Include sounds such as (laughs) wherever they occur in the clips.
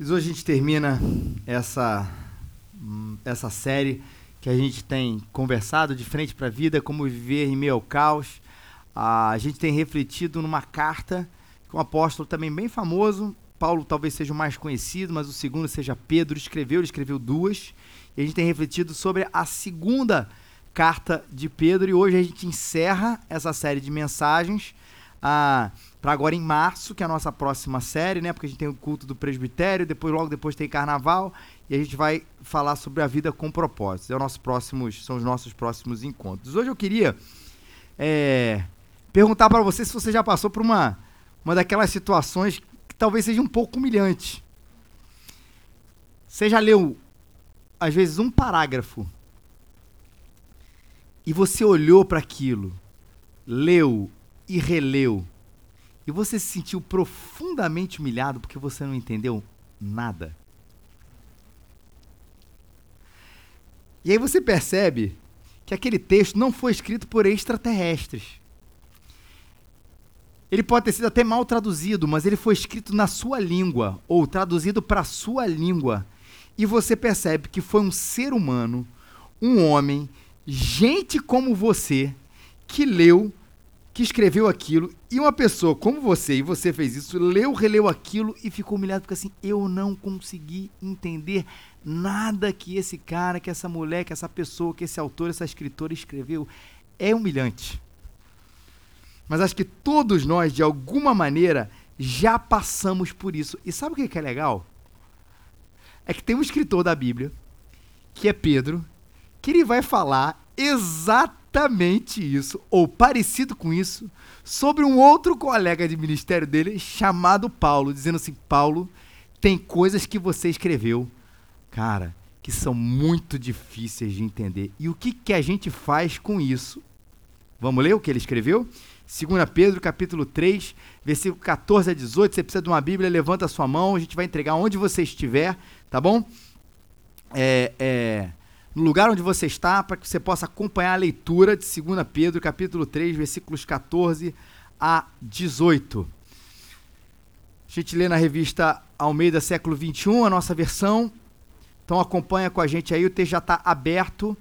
Mas hoje a gente termina essa, essa série que a gente tem conversado de frente para a vida, como viver em meio ao caos. a gente tem refletido numa carta que um apóstolo também bem famoso, Paulo talvez seja o mais conhecido, mas o segundo seja Pedro, escreveu, ele escreveu duas. E a gente tem refletido sobre a segunda carta de Pedro e hoje a gente encerra essa série de mensagens ah, para agora em março, que é a nossa próxima série, né? Porque a gente tem o culto do presbitério, depois logo depois tem carnaval e a gente vai falar sobre a vida com propósito. É o nosso próximos, são os nossos próximos encontros. Hoje eu queria é, perguntar para você se você já passou por uma uma daquelas situações que talvez seja um pouco humilhante. Você já leu às vezes um parágrafo e você olhou para aquilo, leu e releu, e você se sentiu profundamente humilhado porque você não entendeu nada. E aí você percebe que aquele texto não foi escrito por extraterrestres. Ele pode ter sido até mal traduzido, mas ele foi escrito na sua língua, ou traduzido para a sua língua. E você percebe que foi um ser humano, um homem, gente como você, que leu, que escreveu aquilo, e uma pessoa como você, e você fez isso, leu, releu aquilo e ficou humilhado, porque assim, eu não consegui entender nada que esse cara, que essa mulher, que essa pessoa, que esse autor, essa escritora escreveu. É humilhante. Mas acho que todos nós, de alguma maneira, já passamos por isso. E sabe o que é legal? É que tem um escritor da Bíblia, que é Pedro, que ele vai falar exatamente isso, ou parecido com isso, sobre um outro colega de ministério dele, chamado Paulo, dizendo assim: Paulo, tem coisas que você escreveu, cara, que são muito difíceis de entender. E o que, que a gente faz com isso? Vamos ler o que ele escreveu? 2 Pedro, capítulo 3, versículo 14 a 18. Você precisa de uma Bíblia, levanta a sua mão, a gente vai entregar onde você estiver, tá bom? É, é, no lugar onde você está, para que você possa acompanhar a leitura de 2 Pedro, capítulo 3, versículos 14 a 18. A gente lê na revista Almeida Século 21, a nossa versão. Então acompanha com a gente aí, o texto já está aberto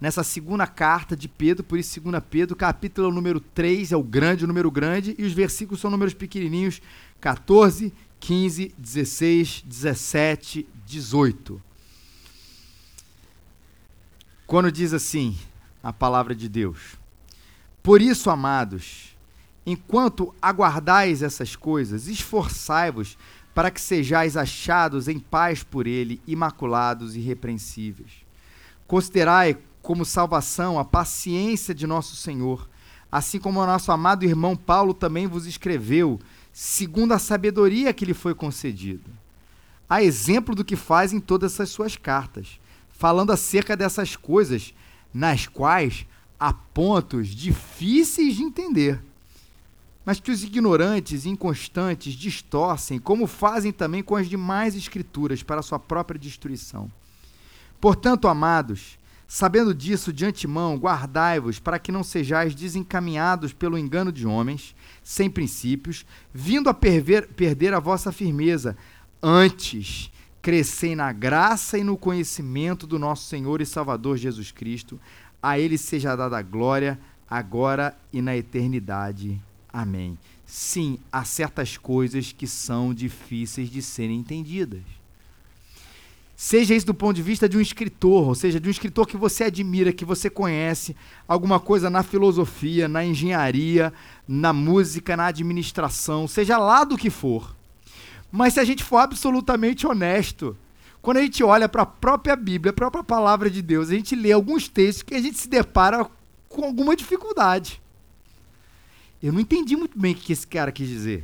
nessa segunda carta de Pedro, por isso 2 Pedro, capítulo número 3 é o grande, o número grande, e os versículos são números pequenininhos, 14, 15, 16, 17, 18. Quando diz assim a palavra de Deus: Por isso, amados, enquanto aguardais essas coisas, esforçai-vos para que sejais achados em paz por ele, imaculados e irrepreensíveis. Considerai como salvação a paciência de nosso Senhor, assim como o nosso amado irmão Paulo também vos escreveu, segundo a sabedoria que lhe foi concedida. A exemplo do que faz em todas as suas cartas, falando acerca dessas coisas, nas quais há pontos difíceis de entender, mas que os ignorantes e inconstantes distorcem, como fazem também com as demais escrituras, para sua própria destruição. Portanto, amados, Sabendo disso de antemão, guardai-vos para que não sejais desencaminhados pelo engano de homens, sem princípios, vindo a perver, perder a vossa firmeza. Antes, crescei na graça e no conhecimento do nosso Senhor e Salvador Jesus Cristo. A Ele seja dada a glória, agora e na eternidade. Amém. Sim, há certas coisas que são difíceis de serem entendidas. Seja isso do ponto de vista de um escritor, ou seja, de um escritor que você admira, que você conhece, alguma coisa na filosofia, na engenharia, na música, na administração, seja lá do que for. Mas se a gente for absolutamente honesto, quando a gente olha para a própria Bíblia, a própria palavra de Deus, a gente lê alguns textos que a gente se depara com alguma dificuldade. Eu não entendi muito bem o que esse cara quis dizer.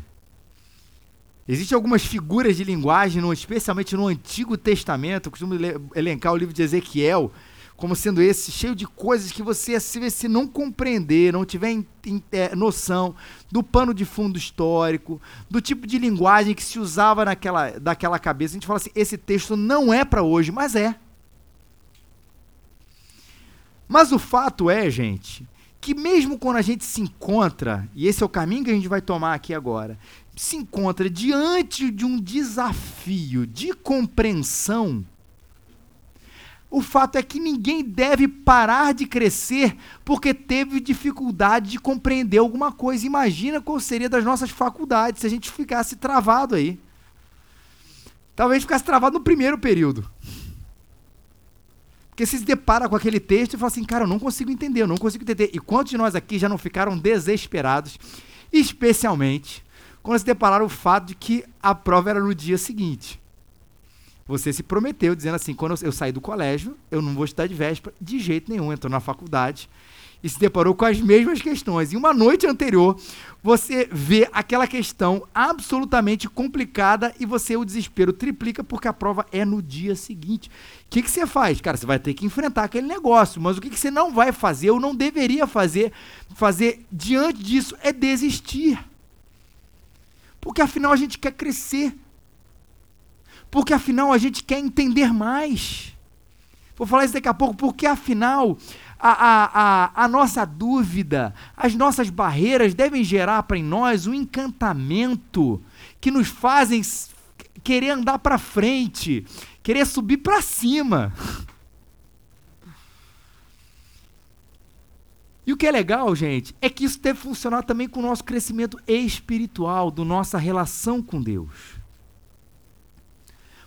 Existem algumas figuras de linguagem, especialmente no Antigo Testamento, eu costumo elencar o livro de Ezequiel como sendo esse, cheio de coisas que você, se, não compreender, não tiver in, in, é, noção do pano de fundo histórico, do tipo de linguagem que se usava naquela, daquela cabeça, a gente fala assim, esse texto não é para hoje, mas é. Mas o fato é, gente, que mesmo quando a gente se encontra, e esse é o caminho que a gente vai tomar aqui agora, se encontra diante de um desafio de compreensão, o fato é que ninguém deve parar de crescer porque teve dificuldade de compreender alguma coisa. Imagina qual seria das nossas faculdades se a gente ficasse travado aí. Talvez ficasse travado no primeiro período. Porque se depara com aquele texto e fala assim, cara, eu não consigo entender, eu não consigo entender. E quantos de nós aqui já não ficaram desesperados, especialmente quando se depararam o fato de que a prova era no dia seguinte? Você se prometeu dizendo assim: quando eu, sair do colégio, eu não vou estudar de véspera de jeito nenhum. Entrou na faculdade e se deparou com as mesmas questões. E uma noite anterior, você vê aquela questão absolutamente complicada e você o desespero triplica porque a prova é no dia seguinte. O que, que você faz? Cara, você vai ter que enfrentar aquele negócio, mas o que, que você não vai fazer ou não deveria fazer, fazer diante disso é desistir. Porque afinal a gente quer crescer porque afinal a gente quer entender mais. Vou falar isso daqui a pouco, porque afinal a, a, a, a nossa dúvida, as nossas barreiras devem gerar para nós um encantamento que nos fazem querer andar para frente, querer subir para cima. (laughs) E o que é legal, gente, é que isso deve funcionar também com o nosso crescimento espiritual, do nossa relação com Deus.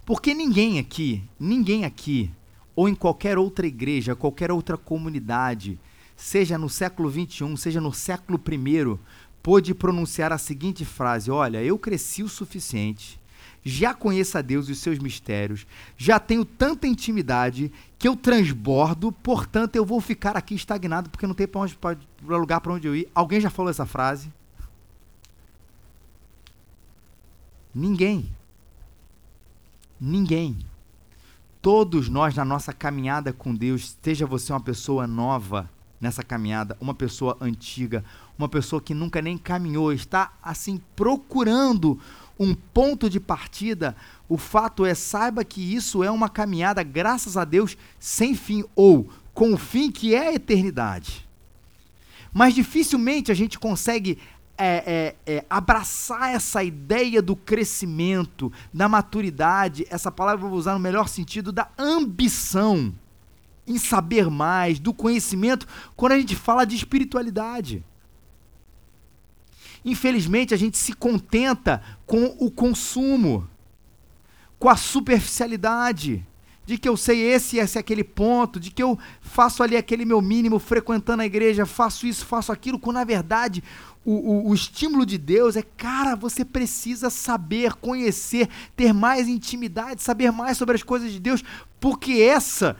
Porque ninguém aqui, ninguém aqui, ou em qualquer outra igreja, qualquer outra comunidade, seja no século XXI, seja no século I, pôde pronunciar a seguinte frase: Olha, eu cresci o suficiente, já conheço a Deus e os seus mistérios, já tenho tanta intimidade que eu transbordo, portanto eu vou ficar aqui estagnado porque não tem pra onde, pra, lugar para onde eu ir. Alguém já falou essa frase? Ninguém. Ninguém. Todos nós na nossa caminhada com Deus, seja você uma pessoa nova nessa caminhada, uma pessoa antiga, uma pessoa que nunca nem caminhou, está assim procurando um ponto de partida, o fato é, saiba que isso é uma caminhada, graças a Deus, sem fim, ou com o fim que é a eternidade. Mas dificilmente a gente consegue é, é, é, abraçar essa ideia do crescimento, da maturidade, essa palavra eu vou usar no melhor sentido, da ambição em saber mais, do conhecimento, quando a gente fala de espiritualidade. Infelizmente, a gente se contenta com o consumo, com a superficialidade de que eu sei esse e esse é aquele ponto, de que eu faço ali aquele meu mínimo frequentando a igreja, faço isso, faço aquilo, quando na verdade o, o, o, estímulo de Deus é, cara, você precisa saber, conhecer, ter mais intimidade, saber mais sobre as coisas de Deus, porque essa,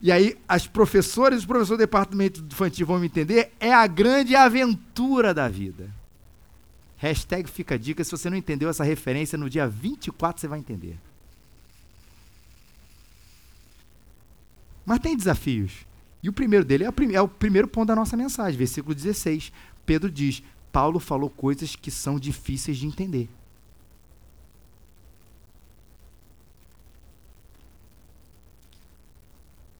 e aí as professoras e os professores do departamento infantil vão me entender, é a grande aventura da vida. Hashtag fica a dica, se você não entendeu essa referência, no dia 24 você vai entender. Mas tem desafios. E o primeiro dele é, prim é o primeiro ponto da nossa mensagem, versículo 16. Pedro diz: Paulo falou coisas que são difíceis de entender.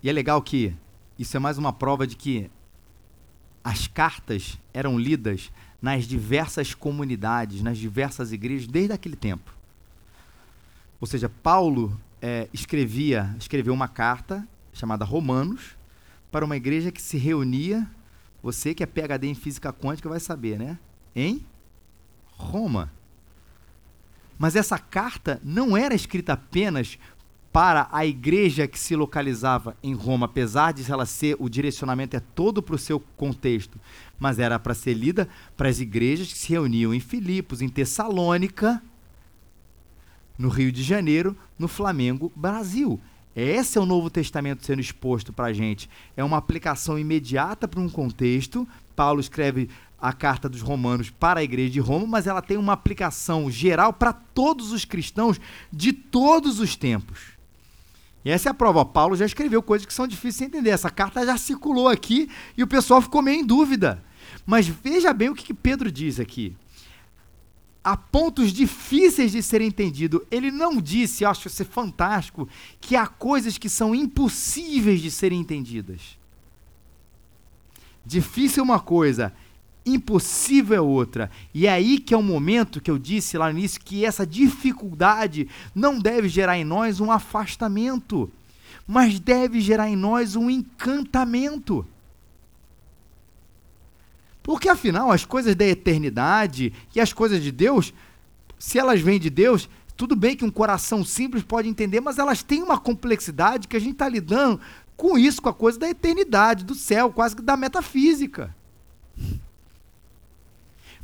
E é legal que isso é mais uma prova de que as cartas eram lidas nas diversas comunidades, nas diversas igrejas, desde aquele tempo. Ou seja, Paulo é, escrevia, escreveu uma carta chamada Romanos, para uma igreja que se reunia, você que é PhD em física quântica vai saber, né? Em Roma. Mas essa carta não era escrita apenas para a igreja que se localizava em Roma, apesar de ela ser, o direcionamento é todo para o seu contexto, mas era para ser lida para as igrejas que se reuniam em Filipos, em Tessalônica, no Rio de Janeiro, no Flamengo, Brasil. Esse é o Novo Testamento sendo exposto para a gente. É uma aplicação imediata para um contexto. Paulo escreve a carta dos Romanos para a igreja de Roma, mas ela tem uma aplicação geral para todos os cristãos de todos os tempos. E essa é a prova. Paulo já escreveu coisas que são difíceis de entender. Essa carta já circulou aqui e o pessoal ficou meio em dúvida. Mas veja bem o que Pedro diz aqui a pontos difíceis de ser entendido. Ele não disse, eu acho isso fantástico, que há coisas que são impossíveis de serem entendidas. Difícil é uma coisa, impossível é outra. E é aí que é o momento que eu disse lá no início que essa dificuldade não deve gerar em nós um afastamento, mas deve gerar em nós um encantamento. Porque afinal, as coisas da eternidade e as coisas de Deus, se elas vêm de Deus, tudo bem que um coração simples pode entender, mas elas têm uma complexidade que a gente está lidando com isso, com a coisa da eternidade, do céu, quase que da metafísica.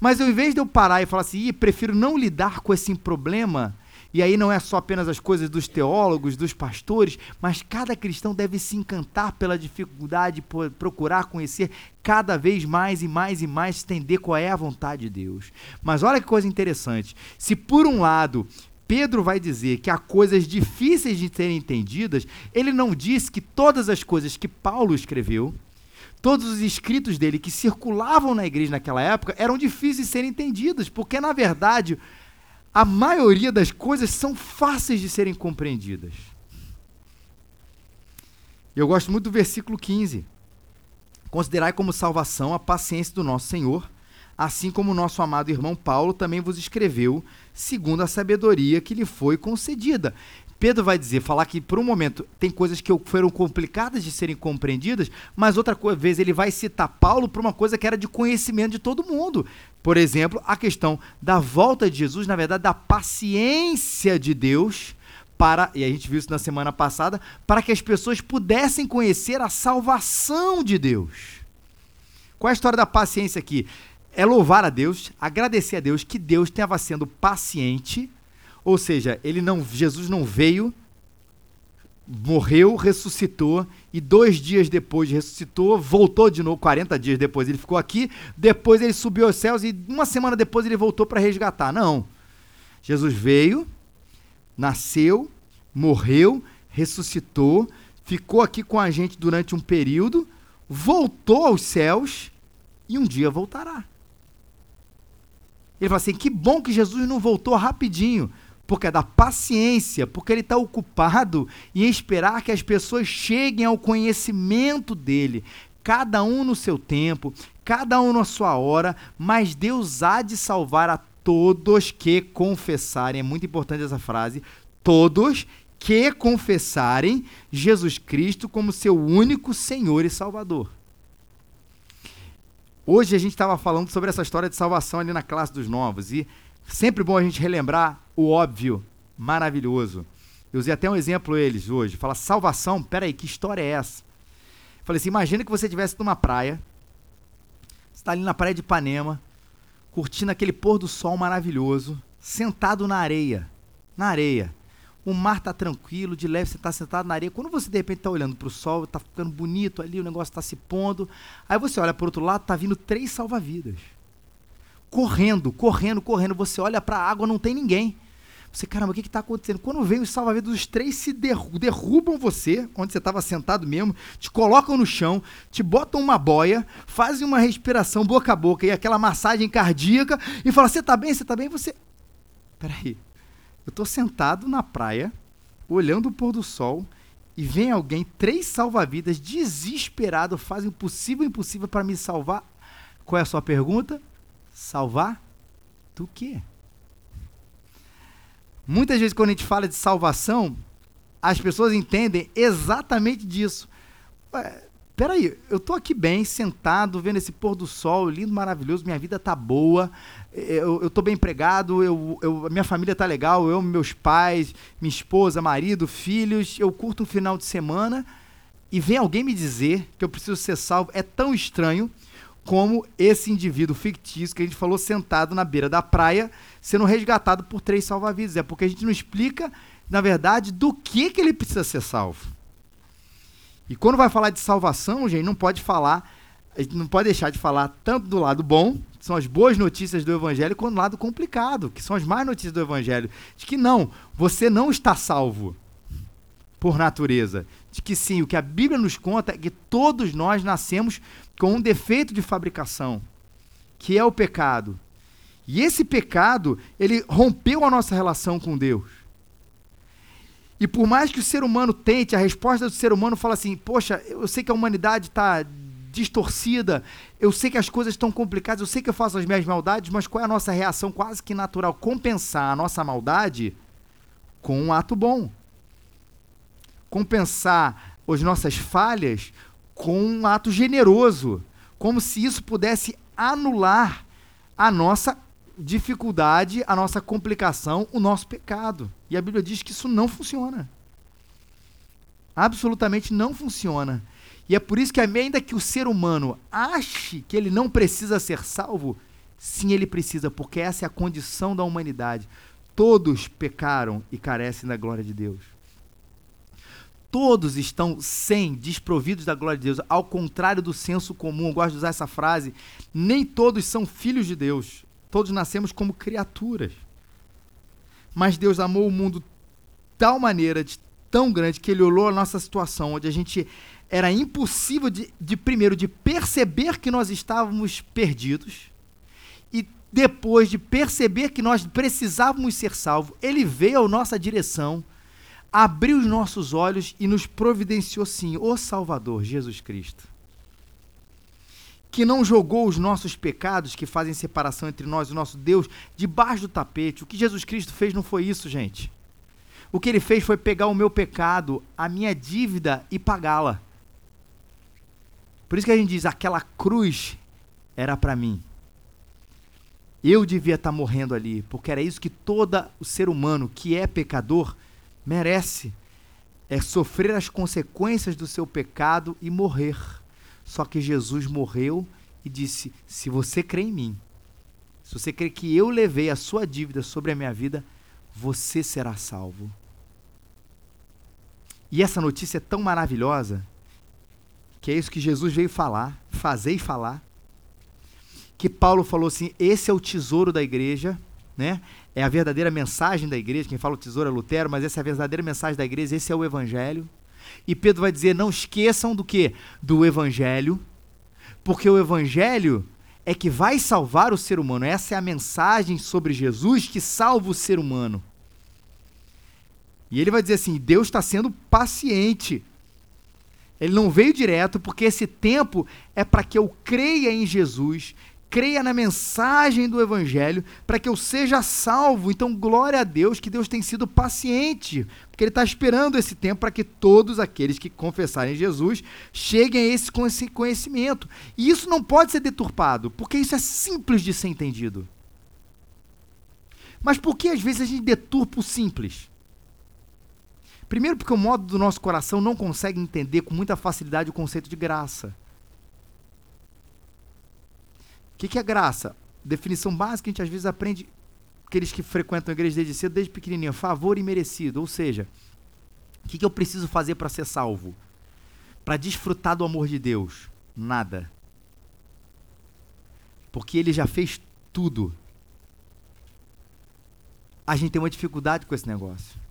Mas ao invés de eu parar e falar assim, prefiro não lidar com esse problema, e aí não é só apenas as coisas dos teólogos, dos pastores, mas cada cristão deve se encantar pela dificuldade, por procurar conhecer cada vez mais e mais e mais, entender qual é a vontade de Deus. Mas olha que coisa interessante. Se por um lado Pedro vai dizer que há coisas difíceis de serem entendidas, ele não diz que todas as coisas que Paulo escreveu, todos os escritos dele que circulavam na igreja naquela época, eram difíceis de serem entendidas, porque na verdade a maioria das coisas são fáceis de serem compreendidas. Eu gosto muito do versículo 15. Considerai como salvação a paciência do nosso Senhor, assim como o nosso amado irmão Paulo também vos escreveu, segundo a sabedoria que lhe foi concedida. Pedro vai dizer, falar que por um momento tem coisas que foram complicadas de serem compreendidas, mas outra vez ele vai citar Paulo para uma coisa que era de conhecimento de todo mundo. Por exemplo, a questão da volta de Jesus, na verdade, da paciência de Deus para, e a gente viu isso na semana passada, para que as pessoas pudessem conhecer a salvação de Deus. Qual é a história da paciência aqui? é louvar a Deus, agradecer a Deus que Deus estava sendo paciente, ou seja, ele não, Jesus não veio, morreu, ressuscitou e dois dias depois ressuscitou, voltou de novo, 40 dias depois ele ficou aqui, depois ele subiu aos céus e uma semana depois ele voltou para resgatar. Não. Jesus veio, nasceu, morreu, ressuscitou, ficou aqui com a gente durante um período, voltou aos céus e um dia voltará. Ele fala assim: que bom que Jesus não voltou rapidinho, porque é da paciência, porque ele está ocupado em esperar que as pessoas cheguem ao conhecimento dele, cada um no seu tempo, cada um na sua hora, mas Deus há de salvar a todos que confessarem. É muito importante essa frase. Todos que confessarem Jesus Cristo como seu único Senhor e Salvador. Hoje a gente estava falando sobre essa história de salvação ali na classe dos novos e sempre bom a gente relembrar o óbvio, maravilhoso. Eu usei até um exemplo eles hoje. Fala, salvação, peraí, que história é essa? falei assim, imagina que você estivesse numa praia, você está ali na praia de Ipanema, curtindo aquele pôr do sol maravilhoso, sentado na areia, na areia o mar está tranquilo, de leve, você está sentado na areia. Quando você de repente está olhando para o sol, está ficando bonito ali, o negócio está se pondo. Aí você olha para o outro lado, está vindo três salva-vidas. Correndo, correndo, correndo. Você olha para a água, não tem ninguém. Você, caramba, o que está acontecendo? Quando vem os salva-vidas, os três se derrubam você, onde você estava sentado mesmo, te colocam no chão, te botam uma boia, fazem uma respiração boca a boca e aquela massagem cardíaca e falam: Você está bem? Você está bem? Você. Peraí, eu estou sentado na praia, olhando o pôr do sol, e vem alguém, três salva-vidas, desesperado, fazem o possível e impossível para me salvar. Qual é a sua pergunta? Salvar do quê? Muitas vezes, quando a gente fala de salvação, as pessoas entendem exatamente disso. Peraí, eu tô aqui bem, sentado, vendo esse pôr do sol, lindo, maravilhoso, minha vida tá boa, eu, eu tô bem empregado, eu, eu, minha família tá legal, eu, meus pais, minha esposa, marido, filhos, eu curto um final de semana e vem alguém me dizer que eu preciso ser salvo, é tão estranho como esse indivíduo fictício que a gente falou sentado na beira da praia, sendo resgatado por três salva-vidas. É porque a gente não explica, na verdade, do que, que ele precisa ser salvo. E quando vai falar de salvação, gente, não pode falar, a gente não pode deixar de falar tanto do lado bom, que são as boas notícias do evangelho, quanto do lado complicado, que são as más notícias do evangelho, de que não, você não está salvo por natureza, de que sim, o que a Bíblia nos conta é que todos nós nascemos com um defeito de fabricação, que é o pecado. E esse pecado, ele rompeu a nossa relação com Deus. E por mais que o ser humano tente, a resposta do ser humano fala assim: Poxa, eu sei que a humanidade está distorcida. Eu sei que as coisas estão complicadas, eu sei que eu faço as minhas maldades, mas qual é a nossa reação quase que natural? Compensar a nossa maldade com um ato bom. Compensar as nossas falhas com um ato generoso, como se isso pudesse anular a nossa dificuldade, a nossa complicação, o nosso pecado. E a Bíblia diz que isso não funciona. Absolutamente não funciona. E é por isso que, ainda que o ser humano ache que ele não precisa ser salvo, sim, ele precisa, porque essa é a condição da humanidade. Todos pecaram e carecem da glória de Deus. Todos estão sem, desprovidos da glória de Deus, ao contrário do senso comum. Eu gosto de usar essa frase. Nem todos são filhos de Deus. Todos nascemos como criaturas. Mas Deus amou o mundo de tal maneira, de tão grande, que Ele olhou a nossa situação, onde a gente era impossível de, de primeiro de perceber que nós estávamos perdidos e depois de perceber que nós precisávamos ser salvos, ele veio à nossa direção, abriu os nossos olhos e nos providenciou sim, o Salvador, Jesus Cristo. Que não jogou os nossos pecados que fazem separação entre nós e o nosso Deus debaixo do tapete. O que Jesus Cristo fez não foi isso, gente. O que ele fez foi pegar o meu pecado, a minha dívida e pagá-la. Por isso que a gente diz: aquela cruz era para mim. Eu devia estar tá morrendo ali, porque era isso que todo o ser humano que é pecador merece. É sofrer as consequências do seu pecado e morrer. Só que Jesus morreu e disse: Se você crê em mim, se você crê que eu levei a sua dívida sobre a minha vida, você será salvo. E essa notícia é tão maravilhosa que é isso que Jesus veio falar, fazer e falar. Que Paulo falou assim: esse é o tesouro da igreja, né? É a verdadeira mensagem da igreja. Quem fala o tesouro é Lutero, mas essa é a verdadeira mensagem da igreja, esse é o evangelho. E Pedro vai dizer: não esqueçam do que? Do evangelho, porque o evangelho é que vai salvar o ser humano. Essa é a mensagem sobre Jesus que salva o ser humano. E ele vai dizer assim: Deus está sendo paciente ele não veio direto, porque esse tempo é para que eu creia em Jesus, creia na mensagem do Evangelho, para que eu seja salvo. Então, glória a Deus que Deus tem sido paciente, porque Ele está esperando esse tempo para que todos aqueles que confessarem Jesus cheguem a esse conhecimento. E isso não pode ser deturpado, porque isso é simples de ser entendido. Mas por que às vezes a gente deturpa o simples? Primeiro, porque o modo do nosso coração não consegue entender com muita facilidade o conceito de graça. O que, que é graça? Definição básica, a gente às vezes aprende, aqueles que frequentam a igreja desde cedo, desde pequenininho, favor imerecido. Ou seja, o que, que eu preciso fazer para ser salvo? Para desfrutar do amor de Deus? Nada. Porque ele já fez tudo. A gente tem uma dificuldade com esse negócio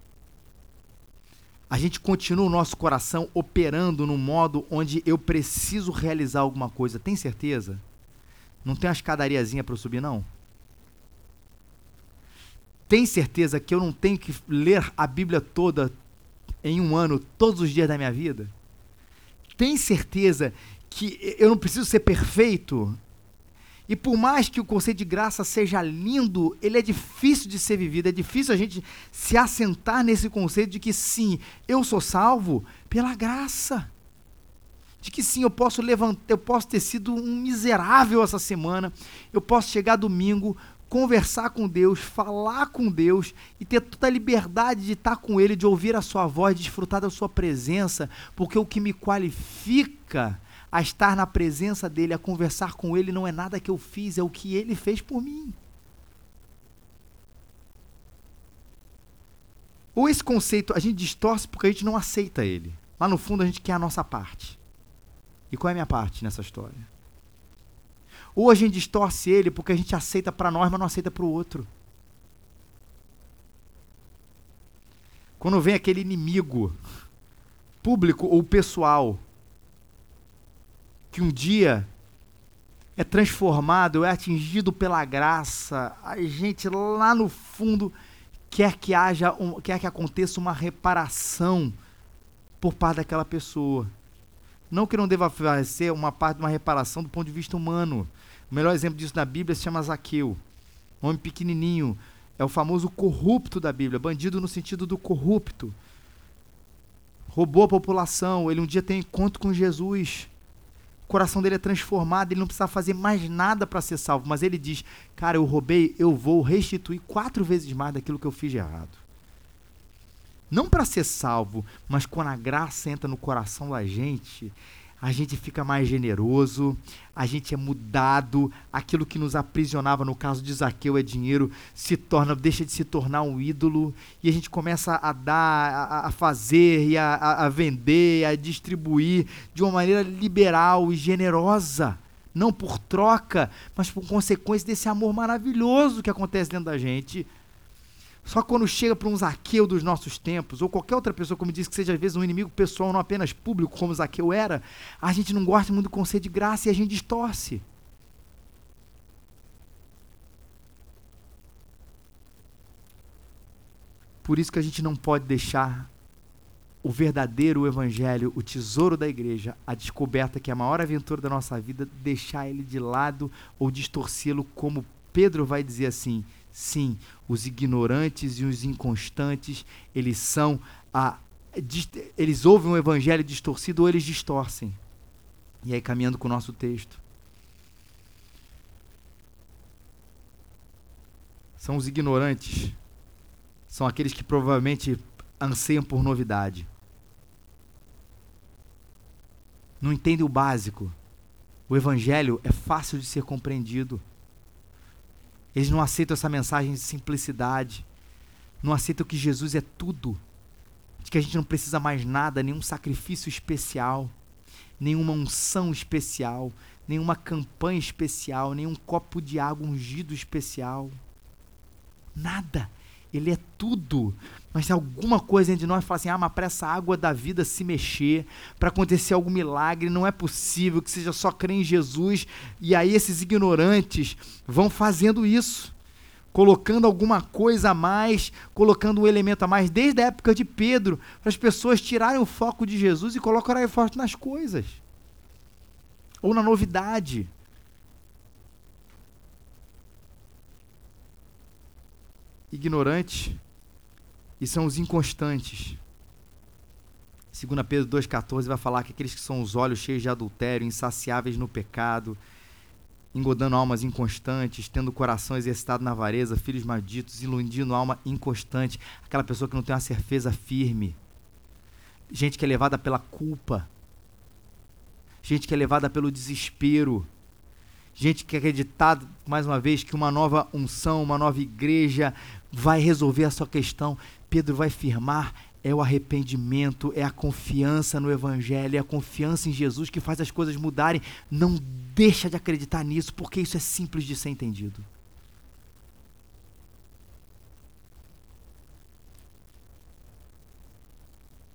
a gente continua o nosso coração operando no modo onde eu preciso realizar alguma coisa. Tem certeza? Não tem uma escadariazinha para eu subir, não? Tem certeza que eu não tenho que ler a Bíblia toda em um ano, todos os dias da minha vida? Tem certeza que eu não preciso ser perfeito? E por mais que o conceito de graça seja lindo, ele é difícil de ser vivido, é difícil a gente se assentar nesse conceito de que sim, eu sou salvo pela graça. De que sim, eu posso levantar, eu posso ter sido um miserável essa semana, eu posso chegar domingo, conversar com Deus, falar com Deus e ter toda a liberdade de estar com Ele, de ouvir a Sua voz, de desfrutar da Sua presença, porque o que me qualifica a estar na presença dele, a conversar com ele, não é nada que eu fiz, é o que ele fez por mim. Ou esse conceito a gente distorce porque a gente não aceita ele. Lá no fundo a gente quer a nossa parte. E qual é a minha parte nessa história? Ou a gente distorce ele porque a gente aceita para nós, mas não aceita para o outro. Quando vem aquele inimigo, público ou pessoal, que um dia é transformado, é atingido pela graça, a gente lá no fundo quer que haja, um, quer que aconteça uma reparação por parte daquela pessoa. Não que não deva ser uma parte de uma reparação do ponto de vista humano. O melhor exemplo disso na Bíblia se chama Zaqueu. Homem pequenininho. É o famoso corrupto da Bíblia. Bandido no sentido do corrupto. Roubou a população. Ele um dia tem encontro com Jesus. O coração dele é transformado. Ele não precisa fazer mais nada para ser salvo. Mas ele diz: Cara, eu roubei, eu vou restituir quatro vezes mais daquilo que eu fiz de errado não para ser salvo, mas quando a graça entra no coração da gente, a gente fica mais generoso, a gente é mudado, aquilo que nos aprisionava, no caso de Zaqueu é dinheiro, se torna, deixa de se tornar um ídolo, e a gente começa a dar, a, a fazer, e a, a vender, a distribuir de uma maneira liberal e generosa. Não por troca, mas por consequência desse amor maravilhoso que acontece dentro da gente. Só quando chega para um Zaqueu dos nossos tempos, ou qualquer outra pessoa, como diz que seja às vezes um inimigo pessoal, não apenas público, como Zaqueu era, a gente não gosta muito do conceito de graça e a gente distorce. Por isso que a gente não pode deixar o verdadeiro evangelho, o tesouro da igreja, a descoberta que é a maior aventura da nossa vida, deixar ele de lado ou distorcê-lo, como Pedro vai dizer assim: Sim, os ignorantes e os inconstantes, eles são a eles ouvem um evangelho distorcido ou eles distorcem. E aí caminhando com o nosso texto. São os ignorantes. São aqueles que provavelmente anseiam por novidade. Não entendem o básico. O evangelho é fácil de ser compreendido. Eles não aceitam essa mensagem de simplicidade. Não aceitam que Jesus é tudo. De que a gente não precisa mais nada, nenhum sacrifício especial, nenhuma unção especial, nenhuma campanha especial, nenhum copo de água ungido especial. Nada. Ele é tudo. Mas se alguma coisa entre nós fala assim, ah, mas para essa água da vida se mexer, para acontecer algum milagre, não é possível que seja só crer em Jesus. E aí esses ignorantes vão fazendo isso, colocando alguma coisa a mais, colocando um elemento a mais, desde a época de Pedro, para as pessoas tirarem o foco de Jesus e colocarem forte nas coisas. Ou na novidade. Ignorantes e são os inconstantes. 2 Pedro 2,14 vai falar que aqueles que são os olhos cheios de adultério, insaciáveis no pecado, engodando almas inconstantes, tendo o coração exercitado na avareza, filhos malditos, iludindo alma inconstante, aquela pessoa que não tem uma certeza firme, gente que é levada pela culpa, gente que é levada pelo desespero, gente que é acreditado, mais uma vez, que uma nova unção, uma nova igreja vai resolver a sua questão. Pedro vai firmar é o arrependimento, é a confiança no Evangelho, é a confiança em Jesus que faz as coisas mudarem. Não deixa de acreditar nisso, porque isso é simples de ser entendido.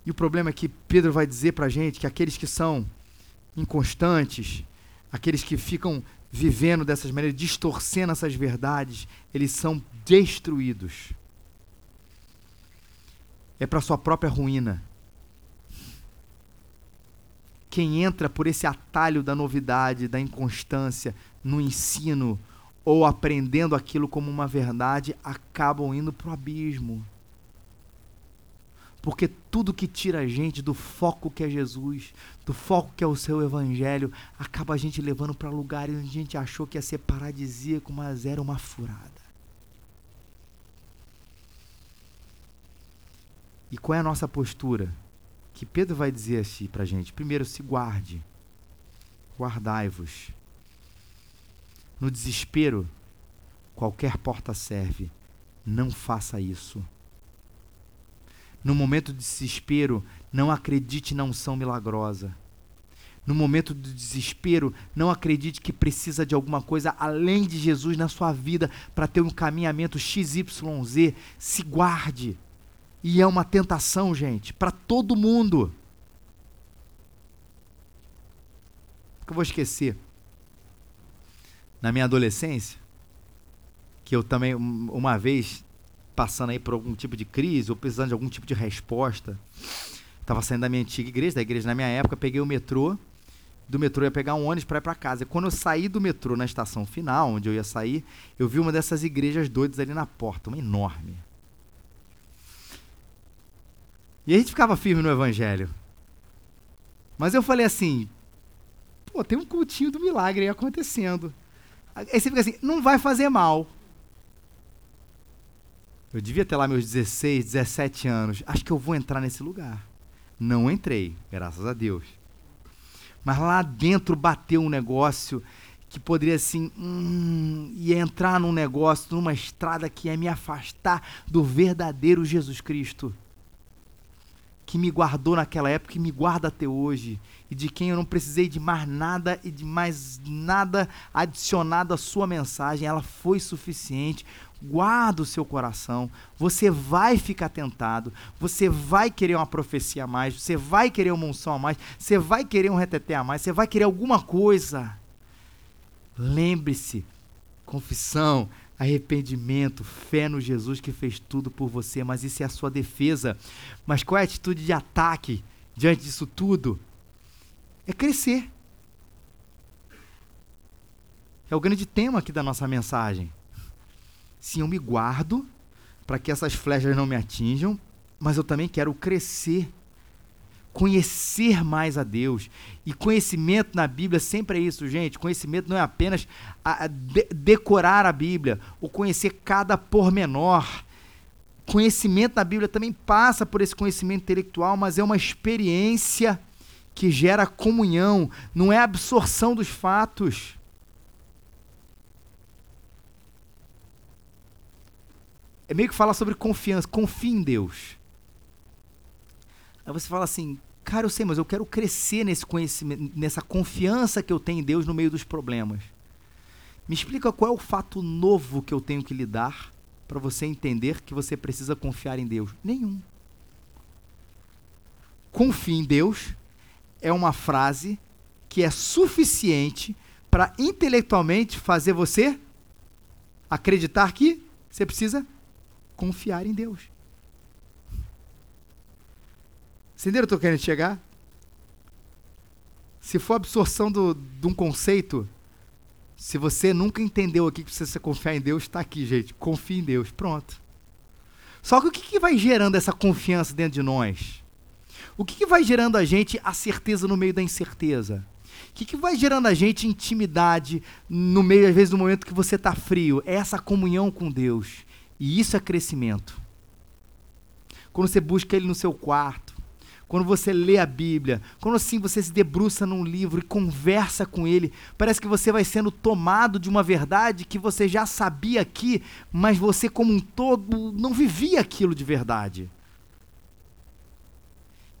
E o problema é que Pedro vai dizer para a gente que aqueles que são inconstantes, aqueles que ficam vivendo dessas maneiras, distorcendo essas verdades, eles são destruídos. É para sua própria ruína. Quem entra por esse atalho da novidade, da inconstância, no ensino ou aprendendo aquilo como uma verdade, acabam indo para o abismo. Porque tudo que tira a gente do foco que é Jesus, do foco que é o seu evangelho, acaba a gente levando para lugares onde a gente achou que ia ser paradisíaco, mas era uma furada. E qual é a nossa postura? Que Pedro vai dizer assim para a gente: primeiro, se guarde, guardai-vos. No desespero, qualquer porta serve, não faça isso. No momento de desespero, não acredite na unção milagrosa. No momento do desespero, não acredite que precisa de alguma coisa além de Jesus na sua vida para ter um caminhamento XYZ. Se guarde. E é uma tentação, gente, para todo mundo. Que eu vou esquecer. Na minha adolescência, que eu também uma vez passando aí por algum tipo de crise ou precisando de algum tipo de resposta. Estava saindo da minha antiga igreja, da igreja na minha época, peguei o metrô do metrô, ia pegar um ônibus para ir para casa. E quando eu saí do metrô na estação final, onde eu ia sair, eu vi uma dessas igrejas doidas ali na porta, uma enorme. E a gente ficava firme no evangelho. Mas eu falei assim, pô, tem um cultinho do milagre aí acontecendo. Aí você fica assim, não vai fazer mal. Eu devia ter lá meus 16, 17 anos. Acho que eu vou entrar nesse lugar. Não entrei, graças a Deus. Mas lá dentro bateu um negócio que poderia assim, hum, ia entrar num negócio, numa estrada que ia me afastar do verdadeiro Jesus Cristo. Que me guardou naquela época e me guarda até hoje. E de quem eu não precisei de mais nada e de mais nada adicionado à sua mensagem. Ela foi suficiente guarda o seu coração, você vai ficar tentado, você vai querer uma profecia a mais, você vai querer uma unção a mais, você vai querer um reteté a mais, você vai querer alguma coisa. Lembre-se, confissão, arrependimento, fé no Jesus que fez tudo por você, mas isso é a sua defesa. Mas qual é a atitude de ataque diante disso tudo? É crescer. É o grande tema aqui da nossa mensagem. Sim, eu me guardo para que essas flechas não me atinjam, mas eu também quero crescer, conhecer mais a Deus. E conhecimento na Bíblia sempre é isso, gente. Conhecimento não é apenas a, a de, decorar a Bíblia, ou conhecer cada pormenor. Conhecimento na Bíblia também passa por esse conhecimento intelectual, mas é uma experiência que gera comunhão, não é absorção dos fatos. É meio que falar sobre confiança. Confie em Deus. Aí você fala assim, cara, eu sei, mas eu quero crescer nesse conhecimento, nessa confiança que eu tenho em Deus no meio dos problemas. Me explica qual é o fato novo que eu tenho que lidar para você entender que você precisa confiar em Deus. Nenhum. Confie em Deus é uma frase que é suficiente para intelectualmente fazer você acreditar que você precisa confiar em Deus. Entenderam o que eu querendo chegar? Se for absorção do, de um conceito, se você nunca entendeu aqui que precisa confiar em Deus, está aqui, gente. Confie em Deus. Pronto. Só que o que, que vai gerando essa confiança dentro de nós? O que, que vai gerando a gente a certeza no meio da incerteza? O que, que vai gerando a gente intimidade no meio, às vezes, do momento que você está frio? É essa comunhão com Deus. E isso é crescimento. Quando você busca ele no seu quarto, quando você lê a Bíblia, quando assim você se debruça num livro e conversa com ele, parece que você vai sendo tomado de uma verdade que você já sabia aqui, mas você como um todo não vivia aquilo de verdade.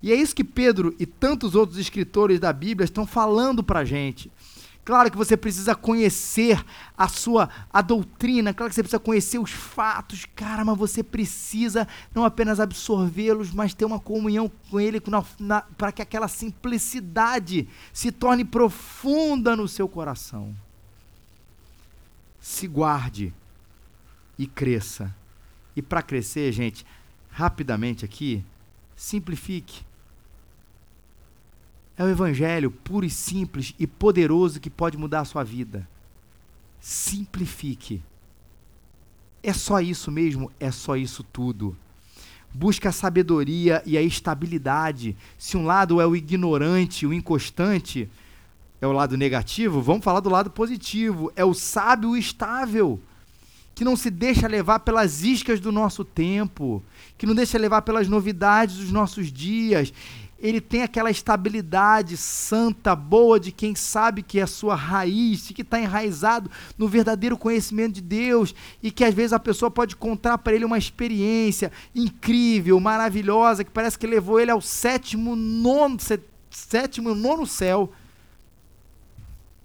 E é isso que Pedro e tantos outros escritores da Bíblia estão falando para a gente. Claro que você precisa conhecer a sua a doutrina, claro que você precisa conhecer os fatos, cara, mas você precisa não apenas absorvê-los, mas ter uma comunhão com ele para que aquela simplicidade se torne profunda no seu coração. Se guarde e cresça. E para crescer, gente, rapidamente aqui, simplifique. É o evangelho puro e simples e poderoso que pode mudar a sua vida. Simplifique. É só isso mesmo? É só isso tudo. Busque a sabedoria e a estabilidade. Se um lado é o ignorante, o inconstante, é o lado negativo, vamos falar do lado positivo. É o sábio estável, que não se deixa levar pelas iscas do nosso tempo, que não deixa levar pelas novidades dos nossos dias ele tem aquela estabilidade santa, boa, de quem sabe que é a sua raiz, que está enraizado no verdadeiro conhecimento de Deus, e que às vezes a pessoa pode contar para ele uma experiência incrível, maravilhosa, que parece que levou ele ao sétimo, nono, sétimo, nono céu.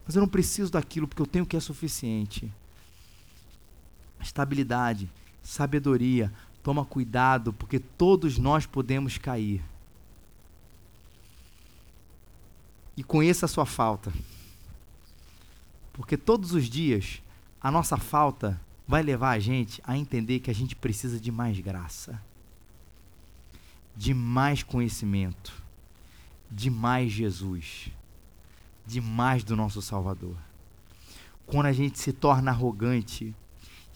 Mas eu não preciso daquilo, porque eu tenho o que é suficiente. Estabilidade, sabedoria, toma cuidado, porque todos nós podemos cair. E conheça a sua falta. Porque todos os dias a nossa falta vai levar a gente a entender que a gente precisa de mais graça, de mais conhecimento, de mais Jesus. demais do nosso Salvador. Quando a gente se torna arrogante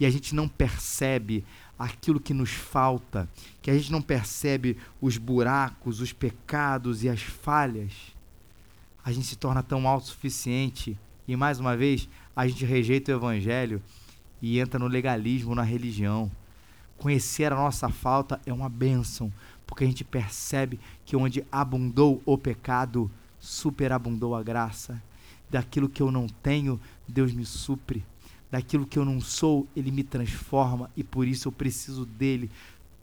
e a gente não percebe aquilo que nos falta, que a gente não percebe os buracos, os pecados e as falhas, a gente se torna tão autossuficiente e mais uma vez a gente rejeita o evangelho e entra no legalismo, na religião. Conhecer a nossa falta é uma bênção, porque a gente percebe que onde abundou o pecado, superabundou a graça. Daquilo que eu não tenho, Deus me supre. Daquilo que eu não sou, Ele me transforma e por isso eu preciso dele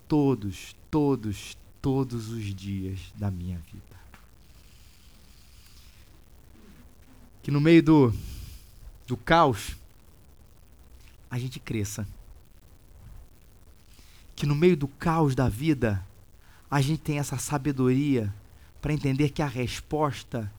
todos, todos, todos os dias da minha vida. Que no meio do, do caos, a gente cresça. Que no meio do caos da vida, a gente tenha essa sabedoria para entender que a resposta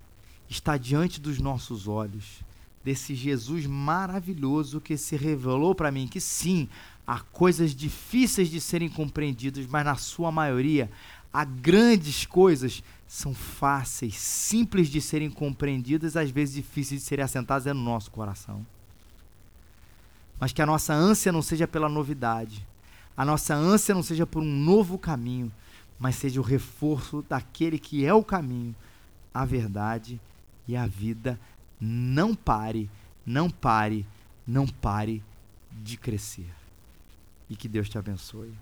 está diante dos nossos olhos, desse Jesus maravilhoso que se revelou para mim que sim, há coisas difíceis de serem compreendidas, mas na sua maioria há grandes coisas são fáceis, simples de serem compreendidas, às vezes difíceis de serem assentadas é no nosso coração. Mas que a nossa ânsia não seja pela novidade, a nossa ânsia não seja por um novo caminho, mas seja o reforço daquele que é o caminho, a verdade e a vida. Não pare, não pare, não pare de crescer. E que Deus te abençoe.